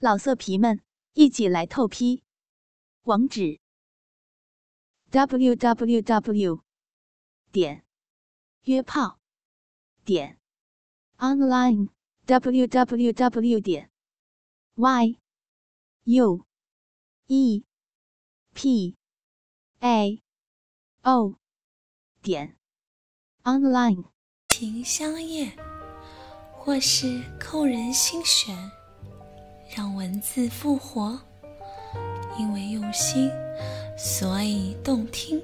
老色皮们，一起来透批！网址：w w w 点约炮点 online w w w 点 y u e p a o 点 online。情相悦，或是扣人心弦。让文字复活，因为用心，所以动听。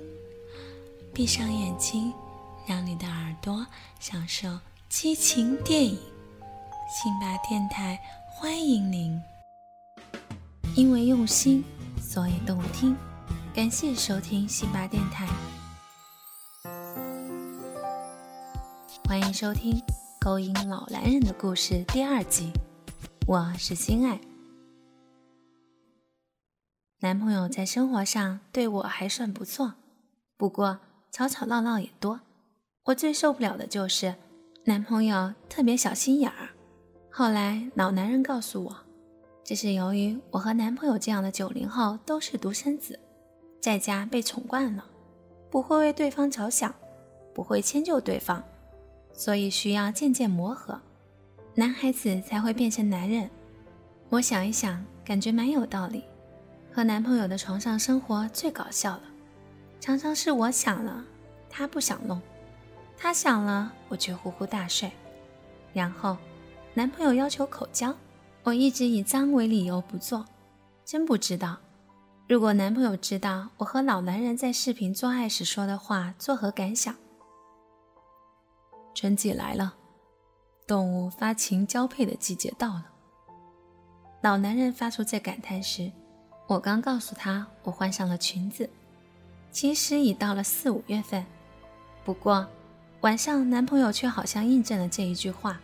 闭上眼睛，让你的耳朵享受激情电影。辛巴电台欢迎您，因为用心，所以动听。感谢收听辛巴电台，欢迎收听《勾引老男人的故事》第二集。我是心爱，男朋友在生活上对我还算不错，不过吵吵闹闹也多。我最受不了的就是男朋友特别小心眼儿。后来老男人告诉我，这是由于我和男朋友这样的九零后都是独生子，在家被宠惯了，不会为对方着想，不会迁就对方，所以需要渐渐磨合。男孩子才会变成男人。我想一想，感觉蛮有道理。和男朋友的床上生活最搞笑了，常常是我想了，他不想弄；他想了，我却呼呼大睡。然后，男朋友要求口交，我一直以脏为理由不做。真不知道，如果男朋友知道我和老男人在视频做爱时说的话，作何感想？春季来了。动物发情交配的季节到了。老男人发出这感叹时，我刚告诉他我换上了裙子。其实已到了四五月份，不过晚上男朋友却好像印证了这一句话。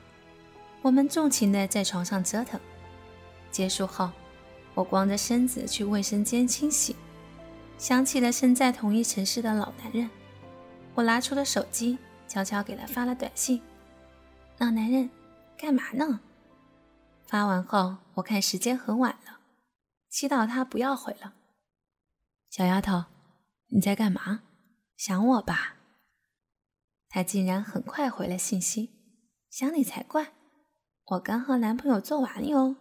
我们纵情的在床上折腾。结束后，我光着身子去卫生间清洗，想起了身在同一城市的老男人，我拿出了手机，悄悄给他发了短信。老男人，干嘛呢？发完后，我看时间很晚了，祈祷他不要回了。小丫头，你在干嘛？想我吧？他竟然很快回了信息，想你才怪。我刚和男朋友做完哟。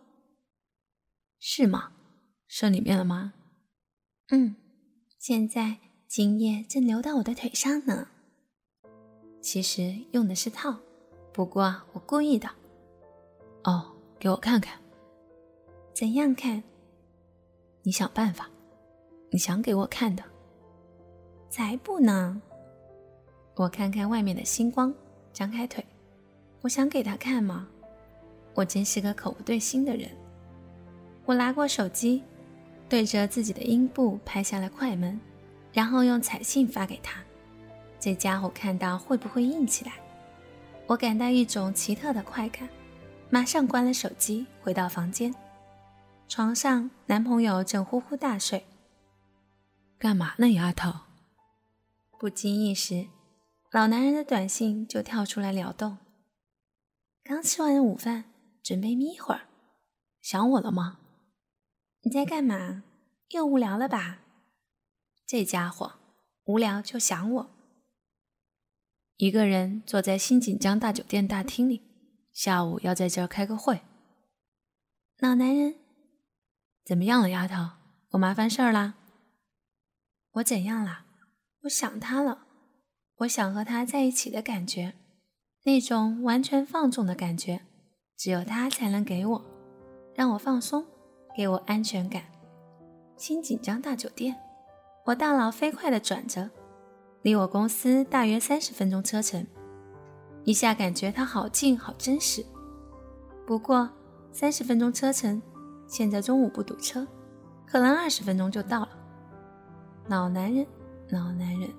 是吗？射里面了吗？嗯，现在精液正流到我的腿上呢。其实用的是套。不过我故意的。哦，给我看看。怎样看？你想办法。你想给我看的。才不呢！我看看外面的星光，张开腿。我想给他看吗？我真是个口不对心的人。我拿过手机，对着自己的阴部拍下了快门，然后用彩信发给他。这家伙看到会不会硬起来？我感到一种奇特的快感，马上关了手机，回到房间。床上，男朋友正呼呼大睡。干嘛呢，丫头？不经意时，老男人的短信就跳出来撩动。刚吃完午饭，准备眯会儿。想我了吗？你在干嘛？又无聊了吧？这家伙无聊就想我。一个人坐在新锦江大酒店大厅里，下午要在这儿开个会。老男人，怎么样了，丫头？我麻烦事儿啦？我怎样啦？我想他了，我想和他在一起的感觉，那种完全放纵的感觉，只有他才能给我，让我放松，给我安全感。新锦江大酒店，我大脑飞快地转着。离我公司大约三十分钟车程，一下感觉它好近好真实。不过三十分钟车程，现在中午不堵车，可能二十分钟就到了。老男人，老男人，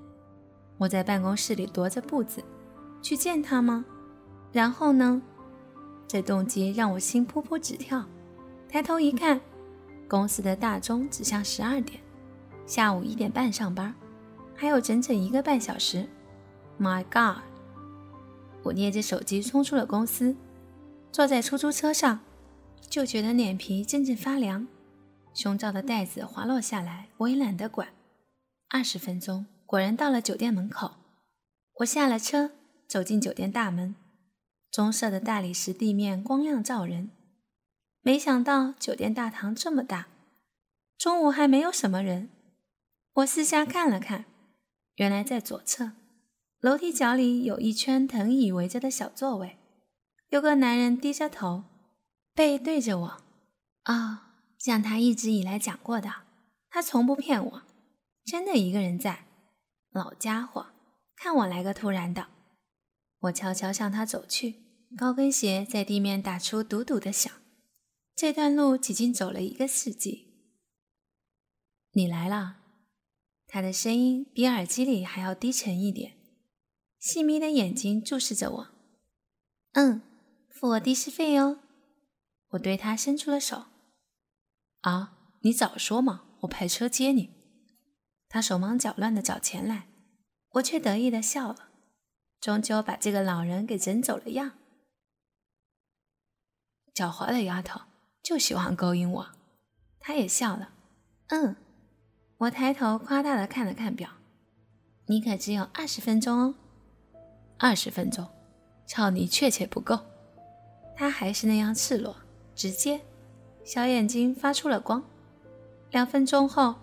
我在办公室里踱着步子，去见他吗？然后呢？这动机让我心扑扑直跳。抬头一看，公司的大钟指向十二点，下午一点半上班。还有整整一个半小时，My God！我捏着手机冲出了公司，坐在出租车上，就觉得脸皮阵阵发凉，胸罩的带子滑落下来，我也懒得管。二十分钟，果然到了酒店门口。我下了车，走进酒店大门，棕色的大理石地面光亮照人。没想到酒店大堂这么大，中午还没有什么人。我四下看了看，原来在左侧楼梯角里有一圈藤椅围着的小座位，有个男人低着头。背对着我，啊，像他一直以来讲过的，他从不骗我，真的一个人在。老家伙，看我来个突然的，我悄悄向他走去，高跟鞋在地面打出嘟嘟的响。这段路几经走了一个世纪。你来了，他的声音比耳机里还要低沉一点，细眯的眼睛注视着我。嗯，付我的士费哟。我对他伸出了手，啊，你早说嘛，我派车接你。他手忙脚乱的找钱来，我却得意的笑了，终究把这个老人给整走了样。狡猾的丫头，就喜欢勾引我。他也笑了，嗯。我抬头夸大的看了看表，你可只有二十分钟哦。二十分钟，操你确切不够。他还是那样赤裸。直接，小眼睛发出了光。两分钟后，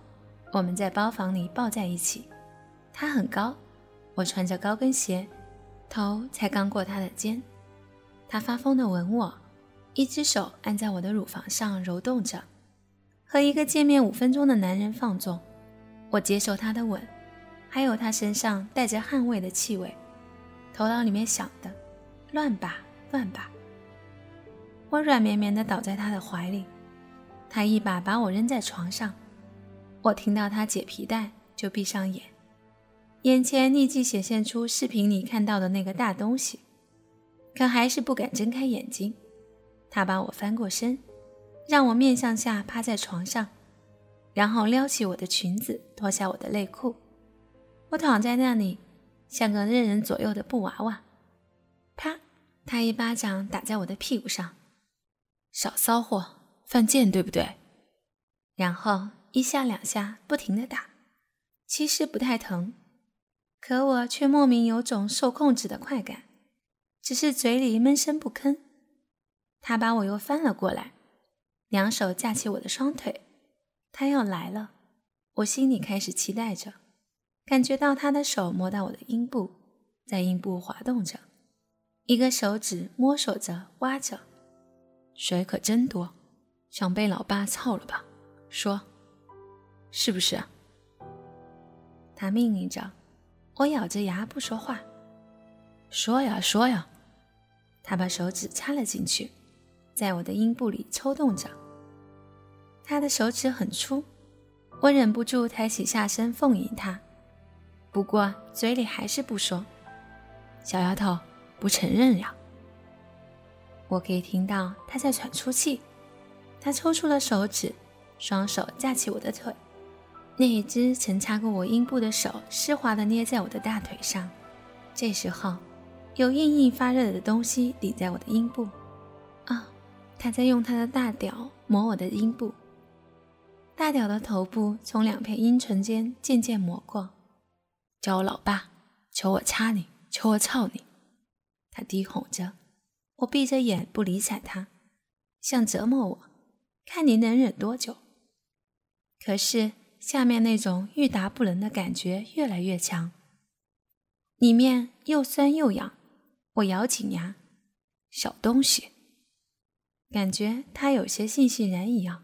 我们在包房里抱在一起。他很高，我穿着高跟鞋，头才刚过他的肩。他发疯的吻我，一只手按在我的乳房上揉动着，和一个见面五分钟的男人放纵。我接受他的吻，还有他身上带着汗味的气味，头脑里面想的乱吧乱吧。我软绵绵地倒在他的怀里，他一把把我扔在床上。我听到他解皮带，就闭上眼，眼前立即显现出视频里看到的那个大东西，可还是不敢睁开眼睛。他把我翻过身，让我面向下趴在床上，然后撩起我的裙子，脱下我的内裤。我躺在那里，像个任人左右的布娃娃。啪！他一巴掌打在我的屁股上。少骚货，犯贱，对不对？然后一下两下不停的打，其实不太疼，可我却莫名有种受控制的快感，只是嘴里闷声不吭。他把我又翻了过来，两手架起我的双腿，他要来了，我心里开始期待着，感觉到他的手摸到我的阴部，在阴部滑动着，一个手指摸索着挖着。水可真多，想被老爸操了吧？说，是不是？他命令着，我咬着牙不说话。说呀说呀，他把手指插了进去，在我的阴部里抽动着。他的手指很粗，我忍不住抬起下身奉迎他，不过嘴里还是不说。小丫头不承认呀？我可以听到他在喘粗气，他抽出了手指，双手架起我的腿，那一只曾擦过我阴部的手湿滑地捏在我的大腿上。这时候，有硬硬发热的东西抵在我的阴部。啊，他在用他的大屌磨我的阴部，大屌的头部从两片阴唇间渐渐磨过。叫我老爸，求我掐你，求我操你，他低吼着。我闭着眼不理睬他，想折磨我，看你能忍多久。可是下面那种欲达不能的感觉越来越强，里面又酸又痒。我咬紧牙，小东西，感觉他有些悻悻然一样。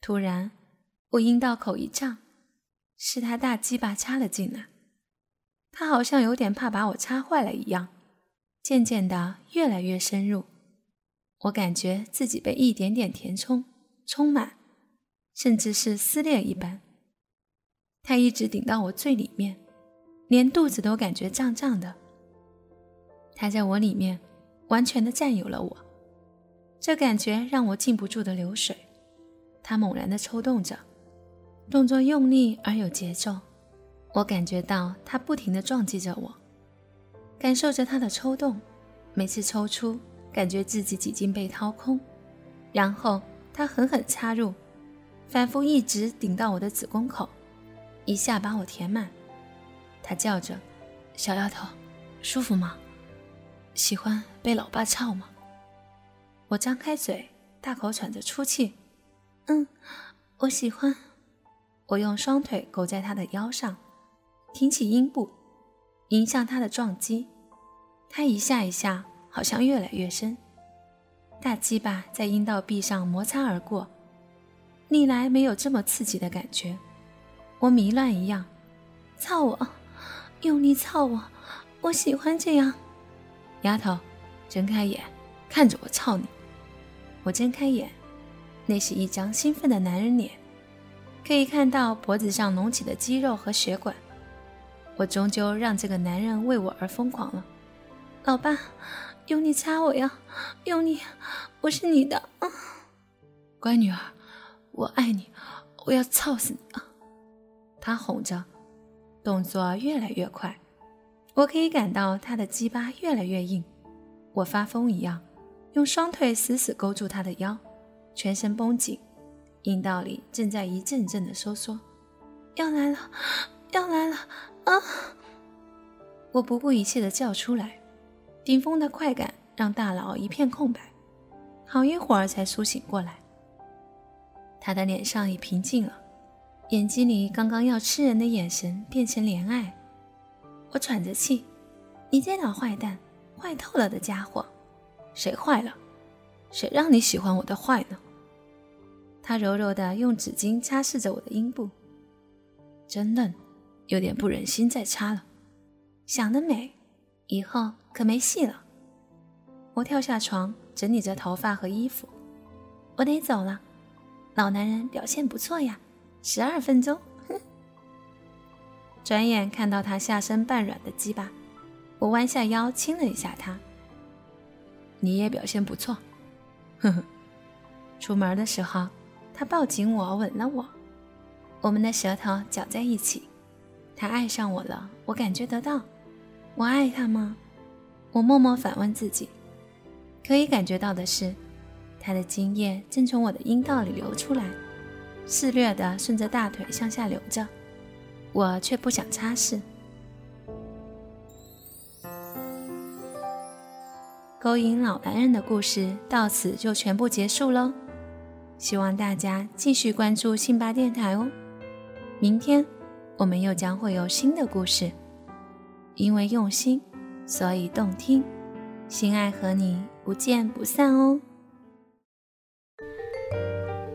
突然，我阴道口一胀，是他大鸡巴插了进来，他好像有点怕把我插坏了一样。渐渐的，越来越深入，我感觉自己被一点点填充、充满，甚至是撕裂一般。他一直顶到我最里面，连肚子都感觉胀胀的。他在我里面完全的占有了我，这感觉让我禁不住的流水。他猛然的抽动着，动作用力而有节奏，我感觉到他不停的撞击着我。感受着他的抽动，每次抽出，感觉自己几近被掏空，然后他狠狠插入，反复一直顶到我的子宫口，一下把我填满。他叫着：“小丫头，舒服吗？喜欢被老爸操吗？”我张开嘴，大口喘着粗气：“嗯，我喜欢。”我用双腿勾在他的腰上，挺起阴部，迎向他的撞击。他一下一下，好像越来越深。大鸡巴在阴道壁上摩擦而过，历来没有这么刺激的感觉。我迷乱一样，操我，用力操我，我喜欢这样。丫头，睁开眼，看着我操你。我睁开眼，那是一张兴奋的男人脸，可以看到脖子上隆起的肌肉和血管。我终究让这个男人为我而疯狂了。老爸，用力掐我呀！用力，我是你的，乖女儿，我爱你，我要操死你！啊！他哄着，动作越来越快，我可以感到他的鸡巴越来越硬。我发疯一样，用双腿死死勾住他的腰，全身绷紧，阴道里正在一阵阵的收缩。要来了，要来了！啊！我不顾一切的叫出来。顶峰的快感让大脑一片空白，好一会儿才苏醒过来。他的脸上已平静了，眼睛里刚刚要吃人的眼神变成怜爱。我喘着气：“你这老坏蛋，坏透了的家伙！谁坏了？谁让你喜欢我的坏呢？”他柔柔地用纸巾擦拭着我的阴部，真嫩，有点不忍心再擦了。想得美，以后。可没戏了！我跳下床，整理着头发和衣服。我得走了。老男人表现不错呀，十二分钟。转眼看到他下身半软的鸡巴，我弯下腰亲了一下他。你也表现不错。呵呵。出门的时候，他抱紧我，吻了我。我们的舌头搅在一起。他爱上我了，我感觉得到。我爱他吗？我默默反问自己，可以感觉到的是，他的精液正从我的阴道里流出来，肆虐地顺着大腿向下流着，我却不想擦拭。勾引老男人的故事到此就全部结束喽，希望大家继续关注信巴电台哦。明天我们又将会有新的故事，因为用心。所以动听，心爱和你不见不散哦。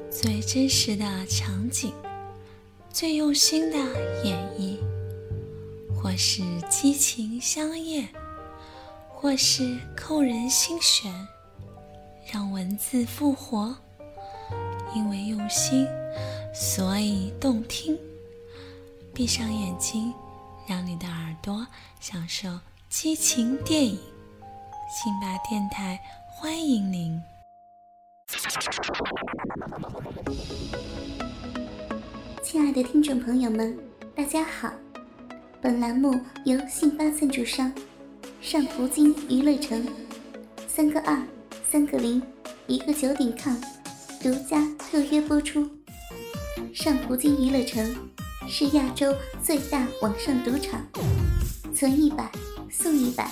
最真实的场景，最用心的演绎，或是激情相艳，或是扣人心弦，让文字复活。因为用心，所以动听。闭上眼睛，让你的耳朵享受。激情电影，辛巴电台欢迎您。亲爱的听众朋友们，大家好！本栏目由信巴赞助商上葡京娱乐城三个二三个零一个九点 com 独家特约播出。上葡京娱乐城是亚洲最大网上赌场，存一百。送一百，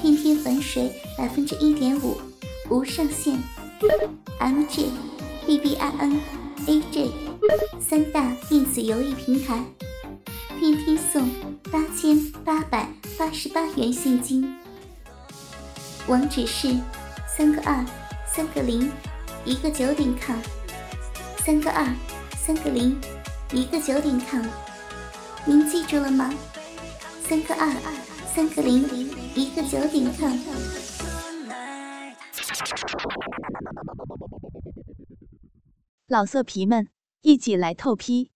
天天返水百分之一点五，无上限。M J B B I N A J 三大电子游戏平台，天天送八千八百八十八元现金。网址是三个二三个零一个九点卡三个二三个零一个九点卡您记住了吗？三个二二。三个零一个九点卡老色皮们一起来透批，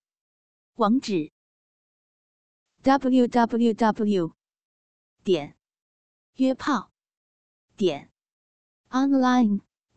网址：w w w 点约炮点 online